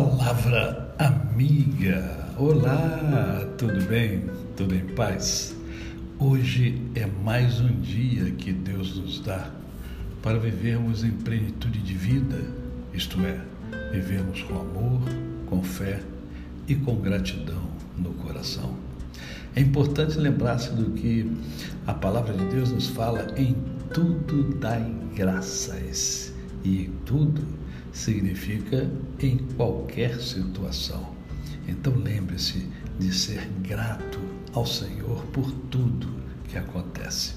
Palavra amiga. Olá, tudo bem? Tudo em paz? Hoje é mais um dia que Deus nos dá para vivermos em plenitude de vida, isto é, vivermos com amor, com fé e com gratidão no coração. É importante lembrar-se do que a palavra de Deus nos fala em tudo dai graças e em tudo significa em qualquer situação. Então lembre-se de ser grato ao Senhor por tudo que acontece.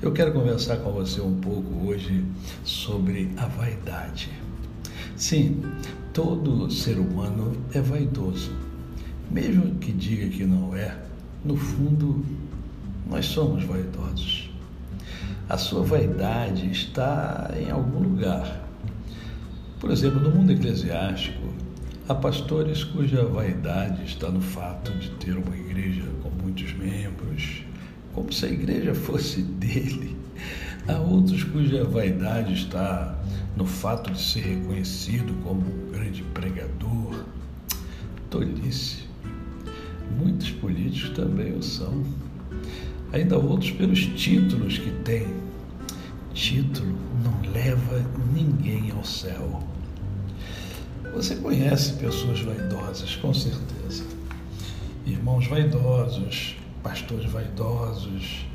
Eu quero conversar com você um pouco hoje sobre a vaidade. Sim, todo ser humano é vaidoso. Mesmo que diga que não é, no fundo, nós somos vaidosos. A sua vaidade está em algum lugar por exemplo, no mundo eclesiástico, há pastores cuja vaidade está no fato de ter uma igreja com muitos membros, como se a igreja fosse dele. Há outros cuja vaidade está no fato de ser reconhecido como um grande pregador. Tolice. Muitos políticos também o são. Ainda outros pelos títulos que têm. Título não leva ninguém ao céu. Você conhece pessoas vaidosas, com certeza. Irmãos vaidosos, pastores vaidosos,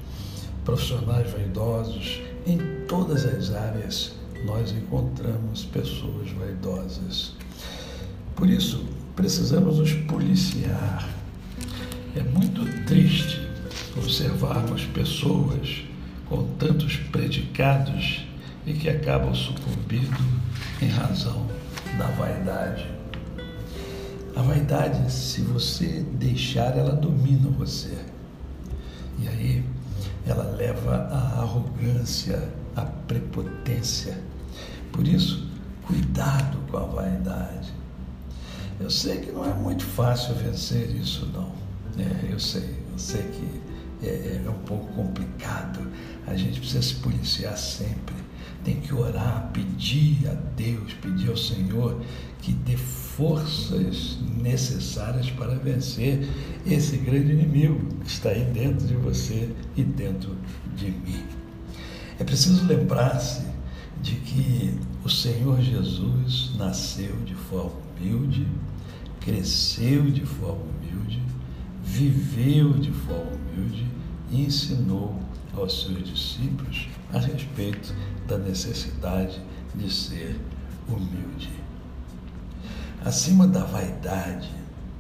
profissionais vaidosos, em todas as áreas nós encontramos pessoas vaidosas. Por isso, precisamos nos policiar. É muito triste observarmos pessoas com tantos predicados e que acabam sucumbindo em razão da vaidade. A vaidade, se você deixar, ela domina você. E aí ela leva à arrogância, à prepotência. Por isso, cuidado com a vaidade. Eu sei que não é muito fácil vencer isso, não. É, eu sei, eu sei que é, é um pouco complicado. A gente precisa se policiar sempre tem que orar, pedir a Deus, pedir ao Senhor que dê forças necessárias para vencer esse grande inimigo que está aí dentro de você e dentro de mim. É preciso lembrar-se de que o Senhor Jesus nasceu de forma humilde, cresceu de forma humilde, viveu de forma humilde e ensinou aos seus discípulos a respeito da necessidade de ser humilde. Acima da vaidade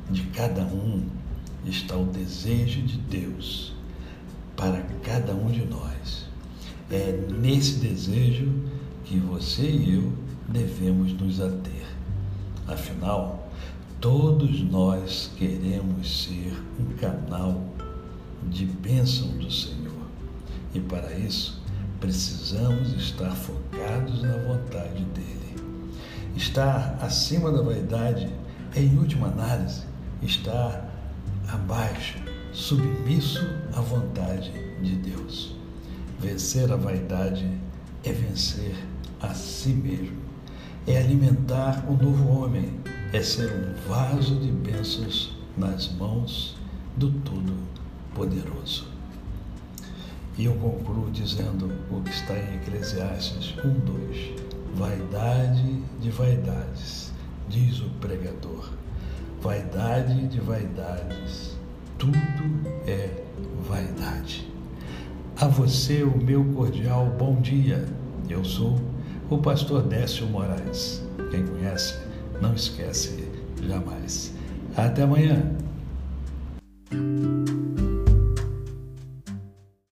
de cada um está o desejo de Deus para cada um de nós. É nesse desejo que você e eu devemos nos ater. Afinal, todos nós queremos ser um canal de bênção do Senhor. E para isso, precisamos estar focados na vontade dele. Estar acima da vaidade é, em última análise, estar abaixo, submisso à vontade de Deus. Vencer a vaidade é vencer a si mesmo, é alimentar o novo homem, é ser um vaso de bênçãos nas mãos do Todo-Poderoso. E eu concluo dizendo o que está em Eclesiastes 1, 2. Vaidade de vaidades, diz o pregador. Vaidade de vaidades, tudo é vaidade. A você o meu cordial bom dia. Eu sou o pastor Décio Moraes. Quem conhece, não esquece jamais. Até amanhã.